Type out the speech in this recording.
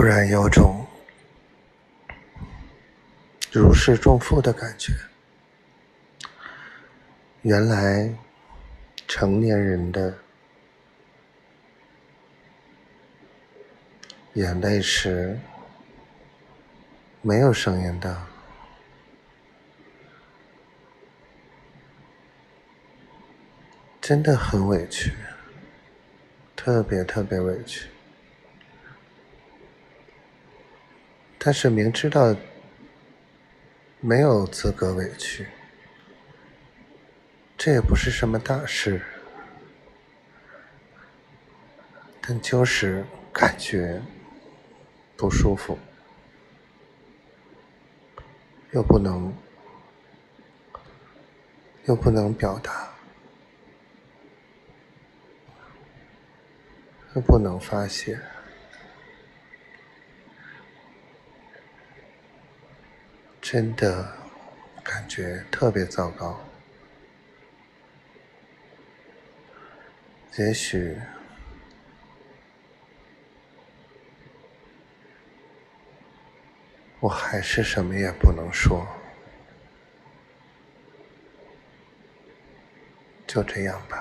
突然有种如释重负的感觉。原来成年人的眼泪是没有声音的，真的很委屈，特别特别委屈。但是明知道没有资格委屈，这也不是什么大事，但就是感觉不舒服，又不能又不能表达，又不能发泄。真的感觉特别糟糕。也许我还是什么也不能说，就这样吧。